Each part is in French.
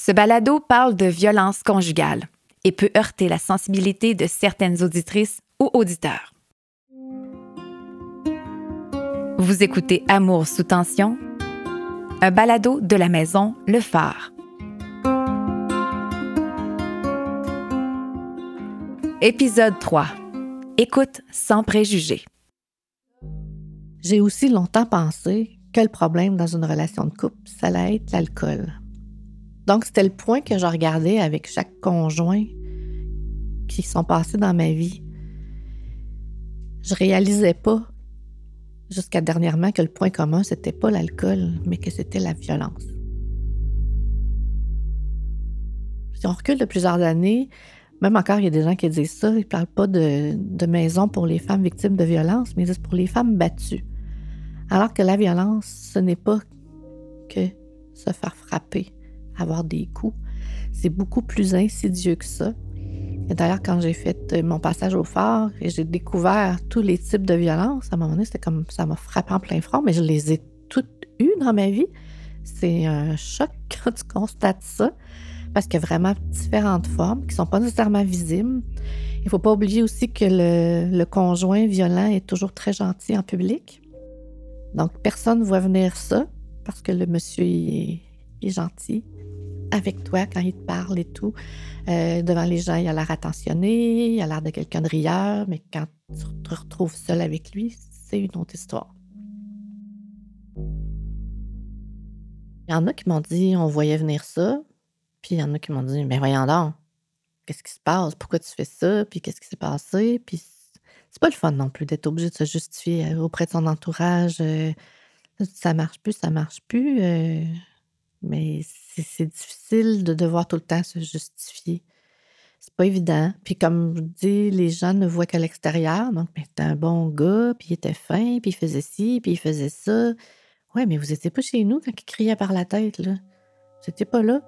Ce balado parle de violence conjugale et peut heurter la sensibilité de certaines auditrices ou auditeurs. Vous écoutez Amour sous tension, un balado de la maison Le Phare. Épisode 3. Écoute sans préjugés. J'ai aussi longtemps pensé que le problème dans une relation de couple, ça allait être l'alcool. Donc, c'était le point que je regardais avec chaque conjoint qui sont passés dans ma vie. Je réalisais pas, jusqu'à dernièrement, que le point commun, c'était pas l'alcool, mais que c'était la violence. Si on recule de plusieurs années, même encore, il y a des gens qui disent ça. Ils parlent pas de, de, maison pour les femmes victimes de violence, mais ils disent pour les femmes battues. Alors que la violence, ce n'est pas que se faire frapper avoir des coups. C'est beaucoup plus insidieux que ça. Et d'ailleurs, quand j'ai fait euh, mon passage au phare et j'ai découvert tous les types de violences, à un moment donné, c'était comme ça m'a frappé en plein front, mais je les ai toutes eues dans ma vie. C'est un choc quand tu constates ça, parce qu'il y a vraiment différentes formes qui ne sont pas nécessairement visibles. Il ne faut pas oublier aussi que le, conjoint violent est toujours très gentil en public. Donc, personne ne voit venir ça parce que le monsieur est gentil avec toi quand il te parle et tout. Euh, devant les gens, il a l'air attentionné, il a l'air de quelqu'un de rieur, mais quand tu te retrouves seul avec lui, c'est une autre histoire. Il y en a qui m'ont dit on voyait venir ça, puis il y en a qui m'ont dit mais voyons donc, qu'est-ce qui se passe, pourquoi tu fais ça, puis qu'est-ce qui s'est passé, puis c'est pas le fun non plus d'être obligé de se justifier euh, auprès de son entourage. Euh, ça marche plus, ça marche plus. Mais c'est difficile de devoir tout le temps se justifier. C'est pas évident. Puis comme je dis, les gens ne voient qu'à l'extérieur. Donc, mais un bon gars, puis il était fin, puis il faisait ci, puis il faisait ça. Ouais, mais vous n'étiez pas chez nous quand il criait par la tête, là. Vous n'étiez pas là.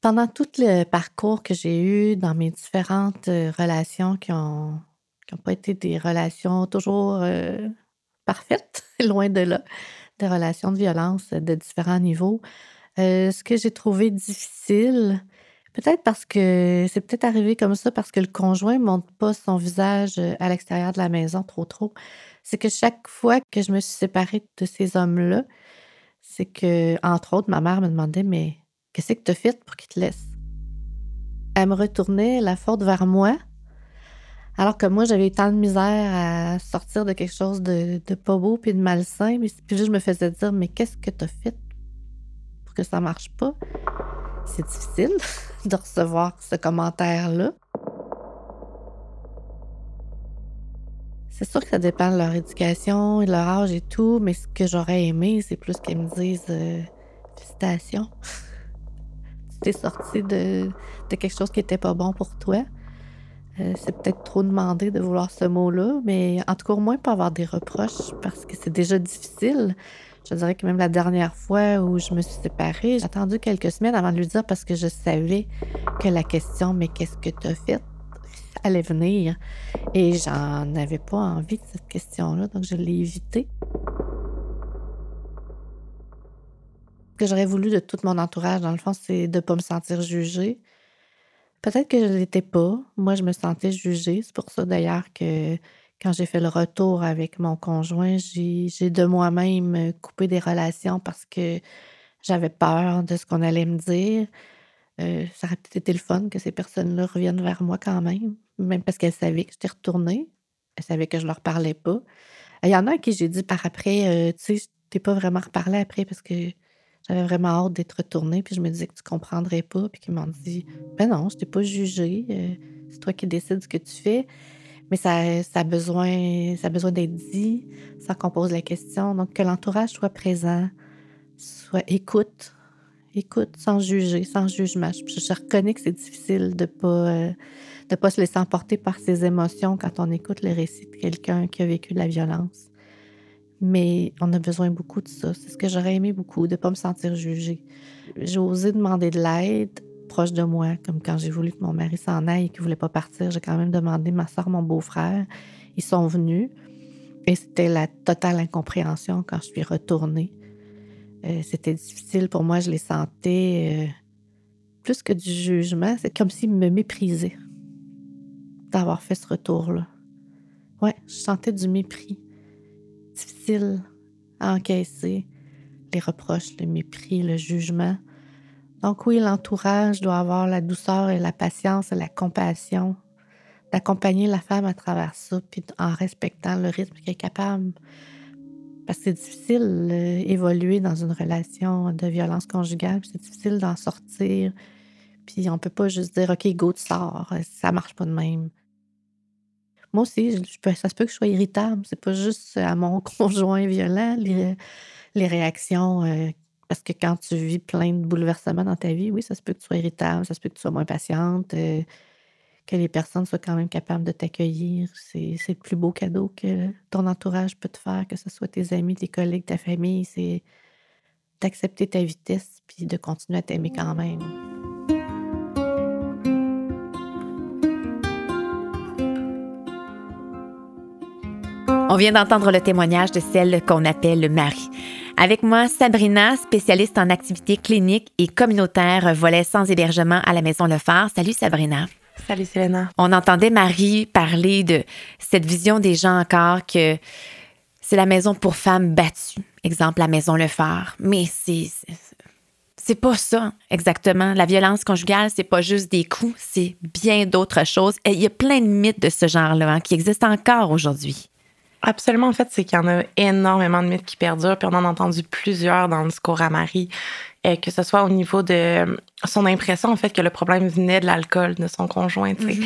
Pendant tout le parcours que j'ai eu dans mes différentes euh, relations qui ont, qui pas été des relations toujours euh, parfaites, loin de là, des relations de violence de différents niveaux. Euh, ce que j'ai trouvé difficile, peut-être parce que c'est peut-être arrivé comme ça parce que le conjoint ne montre pas son visage euh, à l'extérieur de la maison trop trop. C'est que chaque fois que je me suis séparée de ces hommes-là, c'est que, entre autres, ma mère me demandait Mais qu'est-ce que tu as fait pour qu'ils te laissent? Elle me retournait la faute vers moi alors que moi, j'avais tant de misère à sortir de quelque chose de, pas beau puis de malsain. Puis là, je me faisais dire, mais qu'est-ce que tu as fait pour que ça marche pas? C'est difficile de recevoir ce commentaire-là. C'est sûr que ça dépend de leur éducation et de leur âge et tout, mais ce que j'aurais aimé, c'est plus qu'elles me disent euh, félicitations. tu t'es sorti de, de quelque chose qui n'était pas bon pour toi. Euh, c'est peut-être trop demandé de vouloir ce mot-là, mais en tout cas, au moins pas avoir des reproches parce que c'est déjà difficile. Je dirais que même la dernière fois où je me suis séparée, j'ai attendu quelques semaines avant de lui dire parce que je savais que la question Mais qu'est-ce que tu as fait allait venir. Et j'en avais pas envie de cette question-là, donc je l'ai évitée. Ce que j'aurais voulu de tout mon entourage, dans le fond, c'est de ne pas me sentir jugée, Peut-être que je ne l'étais pas. Moi, je me sentais jugée. C'est pour ça d'ailleurs que quand j'ai fait le retour avec mon conjoint, j'ai de moi-même coupé des relations parce que j'avais peur de ce qu'on allait me dire. Euh, ça aurait peut-être été le fun que ces personnes-là reviennent vers moi quand même, même parce qu'elles savaient que j'étais retournée. Elles savaient que je leur parlais pas. Il y en a qui j'ai dit par après, euh, tu sais, t'es pas vraiment reparlé après parce que j'avais vraiment hâte d'être retournée, puis je me disais que tu comprendrais pas, puis qu'ils m'ont dit Ben non, je t'ai pas jugé, euh, c'est toi qui décides ce que tu fais. Mais ça, a besoin, besoin d'être dit, ça qu'on pose la question. Donc, que l'entourage soit présent, soit écoute, écoute sans juger, sans jugement. Je, reconnais que c'est difficile de pas, euh, pas se laisser emporter par ses émotions quand on écoute le récit de quelqu'un qui a vécu de la violence. Mais on a besoin beaucoup de ça. C'est ce que j'aurais aimé beaucoup, de ne pas me sentir jugée. J'ai osé demander de l'aide proche de moi, comme quand j'ai voulu que mon mari s'en aille et qu'il ne voulait pas partir. J'ai quand même demandé ma soeur, mon beau-frère. Ils sont venus. Et c'était la totale incompréhension quand je suis retournée. Euh, c'était difficile pour moi, je les sentais euh, plus que du jugement. C'est comme s'ils me méprisaient d'avoir fait ce retour-là. Ouais, je sentais du mépris. Difficile à encaisser. Les reproches, le mépris, le jugement. Donc oui, l'entourage doit avoir la douceur et la patience et la compassion d'accompagner la femme à travers ça, puis en respectant le rythme qu'elle est capable. Parce que c'est difficile d'évoluer dans une relation de violence conjugale, c'est difficile d'en sortir. Puis on peut pas juste dire OK, go, tu sors. Ça marche pas de même. Moi aussi, ça se peut que je sois irritable. C'est pas juste à mon conjoint violent, les, les réactions. Euh, parce que quand tu vis plein de bouleversements dans ta vie, oui, ça se peut que tu sois irritable, ça se peut que tu sois moins patiente. Euh, que les personnes soient quand même capables de t'accueillir. C'est, le plus beau cadeau que ton entourage peut te faire, que ce soit tes amis, tes collègues, ta famille. C'est d'accepter ta vitesse puis de continuer à t'aimer quand même. On vient d'entendre le témoignage de celle qu'on appelle Marie. Avec moi, Sabrina, spécialiste en activités cliniques et communautaires, volet sans hébergement à la Maison Le Phare. Salut Sabrina. Salut Selena. On entendait Marie parler de cette vision des gens encore que c'est la maison pour femmes battues. Exemple, la maison Le Phare. Mais c'est. C'est pas ça exactement. La violence conjugale, c'est pas juste des coups, c'est bien d'autres choses. Et il y a plein de mythes de ce genre-là hein, qui existent encore aujourd'hui. Absolument. En fait, c'est qu'il y en a énormément de mythes qui perdurent, puis on en a entendu plusieurs dans le discours à Marie. Euh, que ce soit au niveau de euh, son impression, en fait, que le problème venait de l'alcool de son conjoint, mm-hmm.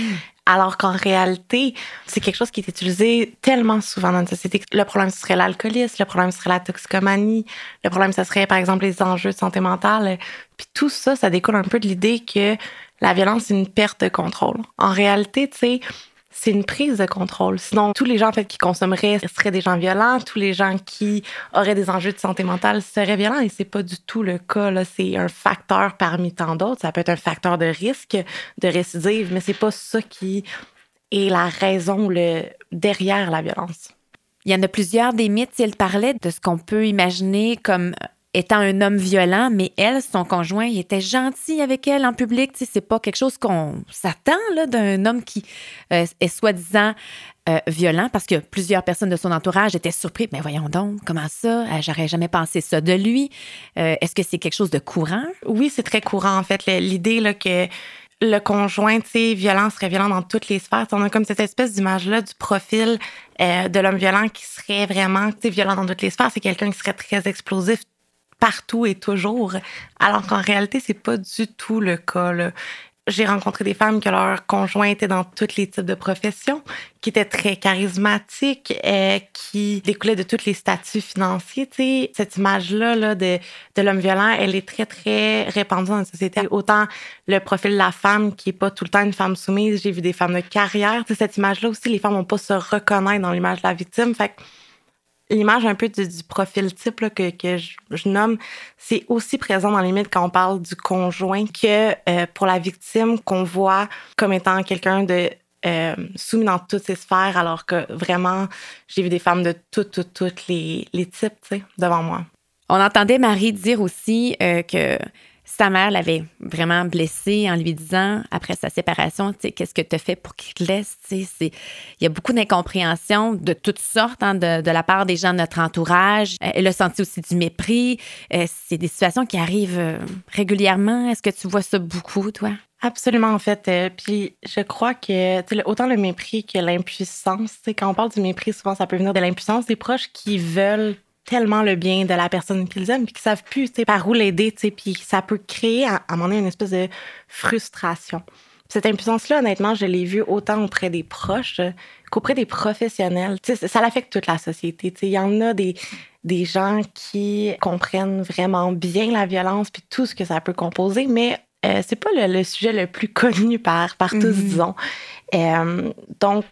Alors qu'en réalité, c'est quelque chose qui est utilisé tellement souvent dans notre société. Le problème, ce serait l'alcoolisme, le problème, ce serait la toxicomanie, le problème, ce serait, par exemple, les enjeux de santé mentale. Puis tout ça, ça découle un peu de l'idée que la violence, c'est une perte de contrôle. En réalité, tu sais, c'est une prise de contrôle. Sinon, tous les gens en fait, qui consommeraient seraient des gens violents, tous les gens qui auraient des enjeux de santé mentale seraient violents et c'est pas du tout le cas. C'est un facteur parmi tant d'autres. Ça peut être un facteur de risque de récidive, mais c'est pas ça qui est la raison derrière la violence. Il y en a plusieurs des mythes. Elle parlait de ce qu'on peut imaginer comme étant un homme violent, mais elle, son conjoint, il était gentil avec elle en public. Tu sais, c'est pas quelque chose qu'on s'attend d'un homme qui euh, est soi-disant euh, violent parce que plusieurs personnes de son entourage étaient surpris. Mais voyons donc, comment ça? Euh, j'aurais jamais pensé ça de lui. Est-ce que c'est quelque chose de courant? Oui, c'est très courant, en fait. L'idée que le conjoint, tu sais, violent serait violent dans toutes les sphères. On a comme cette espèce d'image-là du profil de l'homme violent qui serait vraiment, tu sais, violent dans toutes les sphères. C'est quelqu'un qui serait très explosif, partout et toujours, alors qu'en réalité, c'est pas du tout le cas. J'ai rencontré des femmes que leur conjoint était dans tous les types de professions, qui étaient très charismatiques, et qui découlaient de tous les statuts financiers. Cette image-là là, de, de l'homme violent, elle est très, très répandue dans la société. Autant le profil de la femme qui est pas tout le temps une femme soumise, j'ai vu des femmes de carrière. sais, cette image-là aussi, les femmes vont pas se reconnaître dans l'image de la victime. Fait l'image un peu du, profil type que, que je, nomme, c'est aussi présent dans les mythes quand on parle du conjoint que euh, pour la victime qu'on voit comme étant quelqu'un de euh, soumis dans toutes ses sphères, alors que vraiment, j'ai vu des femmes de toutes, toutes, toutes les, les types devant moi. On entendait Marie dire aussi euh, que sa mère l'avait vraiment blessé en lui disant, après sa séparation, qu'est-ce que tu as fait pour qu'il te laisse? Il y a beaucoup d'incompréhension de toutes sortes hein, de, la part des gens de notre entourage. Euh, elle a senti aussi du mépris. Euh, c'est des situations qui arrivent euh, régulièrement. Est-ce que tu vois ça beaucoup, toi? Absolument, en fait. puis je crois que autant le mépris que l'impuissance, quand on parle du mépris, souvent ça peut venir de l'impuissance des proches qui veulent tellement le bien de la personne qu'ils aiment, puis qu'ils savent plus par où l'aider, puis ça peut créer à, un moment donné une espèce de frustration. Cette impuissance-là, honnêtement, je l'ai vue autant auprès des proches qu'auprès des professionnels. ça l'affecte toute la société. Il y en a des, des gens qui comprennent vraiment bien la violence puis tout ce que ça peut composer, mais euh, c'est pas le, sujet le plus connu par, par tous, mm-hmm. disons. Euh, donc,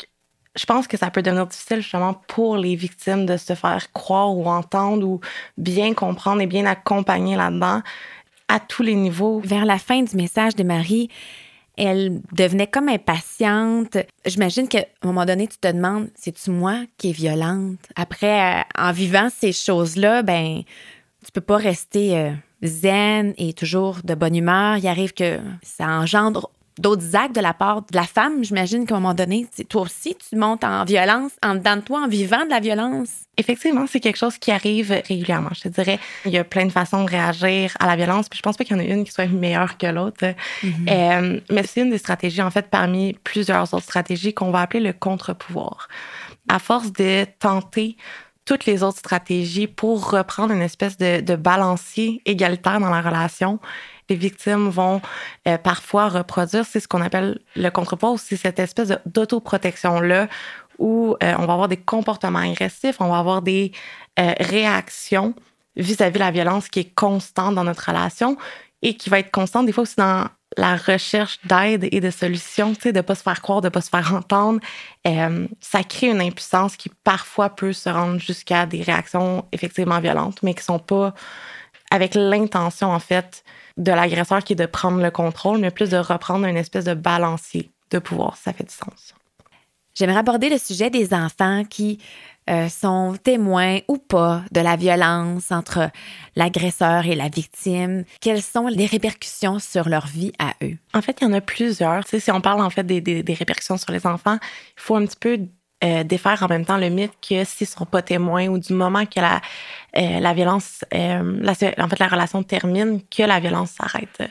je pense que ça peut devenir difficile justement pour les victimes de se faire croire ou entendre ou bien comprendre et bien accompagner là-dedans à tous les niveaux. Vers la fin du message de Marie, elle devenait comme impatiente. J'imagine qu'à un moment donné, tu te demandes, c'est-tu moi qui est violente? Après, euh, en vivant ces choses-là, ben tu peux pas rester euh, zen et toujours de bonne humeur. Il arrive que ça engendre d'autres actes de la part de la femme, j'imagine qu'à un moment donné, toi aussi, tu montes en violence, en dedans de toi, en vivant de la violence. Effectivement, c'est quelque chose qui arrive régulièrement. Je te dirais, il y a plein de façons de réagir à la violence, puis je pense pas qu'il y en ait une qui soit meilleure que l'autre. Mm-hmm. Euh, mais c'est une des stratégies, en fait, parmi plusieurs autres stratégies qu'on va appeler le contre-pouvoir. À force de tenter toutes les autres stratégies pour reprendre une espèce de, de balancier égalitaire dans la relation, les victimes vont euh, parfois reproduire, c'est ce qu'on appelle le contrepoids, c'est cette espèce d'autoprotection-là où euh, on va avoir des comportements agressifs, on va avoir des euh, réactions vis-à-vis de la violence qui est constante dans notre relation et qui va être constante des fois aussi dans la recherche d'aide et de solutions, tu de ne pas se faire croire, de ne pas se faire entendre, ça crée une impuissance qui parfois peut se rendre jusqu'à des réactions effectivement violentes, mais qui ne sont pas avec l'intention, en fait, de l'agresseur qui est de prendre le contrôle, mais plus de reprendre une espèce de balancier de pouvoir. Ça fait du sens. J'aimerais aborder le sujet des enfants qui euh, sont témoins ou pas de la violence entre l'agresseur et la victime. Quelles sont les répercussions sur leur vie à eux? En fait, il y en a plusieurs. Tu sais, si on parle en fait des, des, des répercussions sur les enfants, il faut un petit peu euh, défaire en même temps le mythe que s'ils ne sont pas témoins ou du moment que la, euh, la violence, euh, en fait, la relation termine, que la violence s'arrête.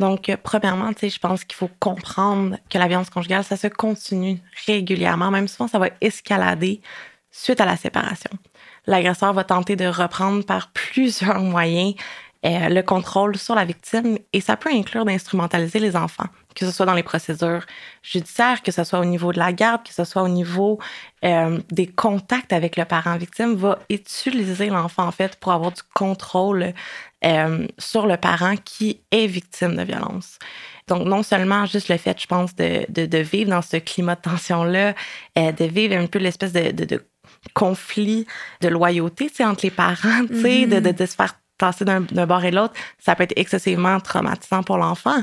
Donc, premièrement, tu sais, je pense qu'il faut comprendre que la violence conjugale, ça se continue régulièrement. Même souvent, ça va escalader suite à la séparation. L'agresseur va tenter de reprendre par plusieurs moyens le contrôle sur la victime et ça peut inclure d'instrumentaliser les enfants que ce soit dans les procédures judiciaires, que ce soit au niveau de la garde, que ce soit au niveau euh, des contacts avec le parent victime, va utiliser l'enfant en fait pour avoir du contrôle euh, sur le parent qui est victime de violence. Donc, non seulement juste le fait, je pense, de, de, vivre dans ce climat de tension-là, euh, de vivre un peu l'espèce de, de, conflit de loyauté entre les parents, tu sais, de, de, se faire tasser d'un bord et de l'autre, ça peut être excessivement traumatisant pour l'enfant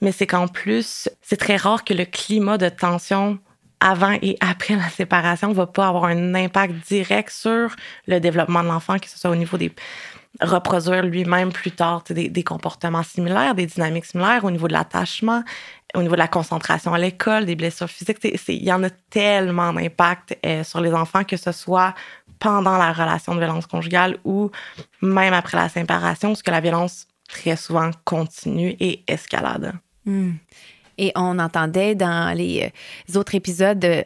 mais c'est qu'en plus, c'est très rare que le climat de tension avant et après la séparation va pas avoir un impact direct sur le développement de l'enfant, que ce soit au niveau des reproduire lui-même plus tard des, des, comportements similaires, des dynamiques similaires au niveau de l'attachement, au niveau de la concentration à l'école, des blessures physiques. Il y en a tellement d'impact euh, sur les enfants, que ce soit pendant la relation de violence conjugale ou même après la séparation, parce que la violence très souvent continue et escalade. Hmm. Et on entendait dans les euh, autres épisodes, euh,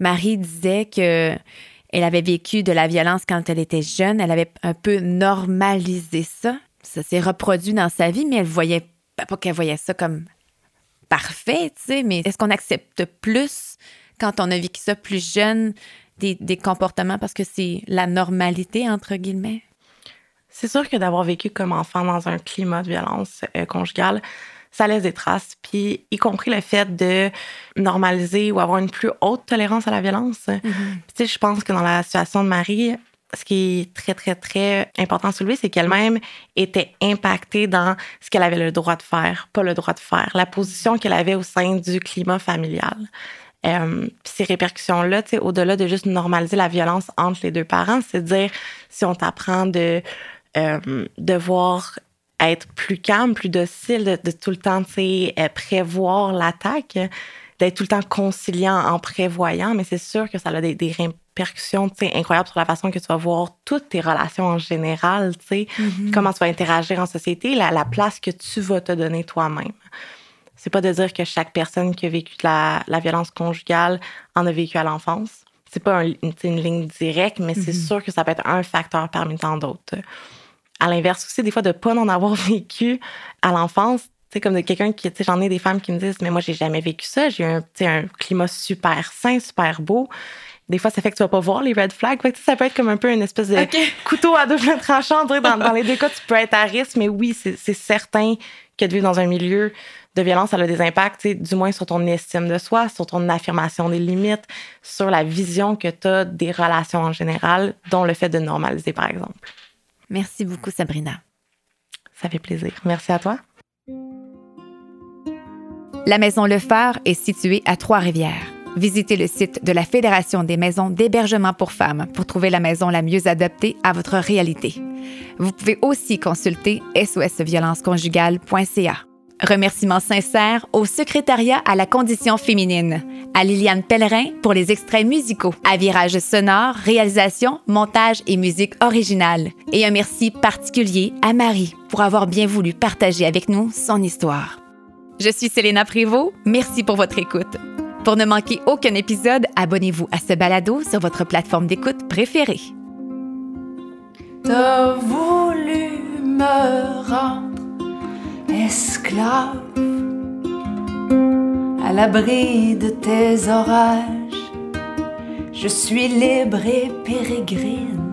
Marie disait que elle avait vécu de la violence quand elle était jeune. Elle avait un peu normalisé ça. Ça s'est reproduit dans sa vie, mais elle voyait pas qu'elle voyait ça comme parfait, tu sais. Mais est-ce qu'on accepte plus quand on a vécu ça plus jeune des, des comportements parce que c'est la normalité entre guillemets? C'est sûr que d'avoir vécu comme enfant dans un climat de violence euh, conjugale, ça laisse des traces. Puis, y compris le fait de normaliser ou avoir une plus haute tolérance à la violence. Mm-hmm. Tu sais, je pense que dans la situation de Marie, ce qui est très, très, très important à soulever, c'est qu'elle-même était impactée dans ce qu'elle avait le droit de faire, pas le droit de faire, la position qu'elle avait au sein du climat familial. Euh, ces répercussions-là, au-delà de juste normaliser la violence entre les deux parents, c'est dire si on t'apprend de euh, devoir être plus calme, plus docile, de, tout le temps euh, prévoir l'attaque, d'être tout le temps conciliant en prévoyant, mais c'est sûr que ça a des, des répercussions incroyables sur la façon que tu vas voir toutes tes relations en général, mm-hmm. comment tu vas interagir en société, la, la, place que tu vas te donner toi-même. C'est pas de dire que chaque personne qui a vécu la, la violence conjugale en a vécu à l'enfance. C'est pas une, une, ligne directe, mais c'est mm-hmm. sûr que ça peut être un facteur parmi tant d'autres à l'inverse aussi, des fois, de pas en avoir vécu à l'enfance. Tu sais, comme de quelqu'un qui, tu sais, j'en ai des femmes qui me disent, mais moi, j'ai jamais vécu ça. J'ai un, un climat super sain, super beau. Des fois, ça fait que tu vas pas voir les red flags. Fait que, ça peut être comme un peu une espèce de couteau à double tranchant. Dans, dans les deux cas, tu peux être à risque, mais oui, c'est certain que de vivre dans un milieu de violence, ça a des impacts, du moins sur ton estime de soi, sur ton affirmation des limites, sur la vision que tu as des relations en général, dont le fait de normaliser, par exemple. Merci beaucoup, Sabrina. Ça fait plaisir. Merci à toi. La maison Le Phare est située à Trois-Rivières. visitez le site de la Fédération des maisons d'hébergement pour femmes pour trouver la maison la mieux adaptée à votre réalité. Vous pouvez aussi consulter sosviolenceconjugale.ca. Remerciements sincères au secrétariat à la condition féminine, à Liliane Pellerin pour les extraits musicaux, à Virage sonore, réalisation, montage et musique originale. Et un merci particulier à Marie pour avoir bien voulu partager avec nous son histoire. Je suis Selena Prévost. Merci pour votre écoute. Pour ne manquer aucun épisode, abonnez-vous à ce balado sur votre plateforme d'écoute préférée. Esclave à l'abri de tes orages. Je suis libre et pérégrine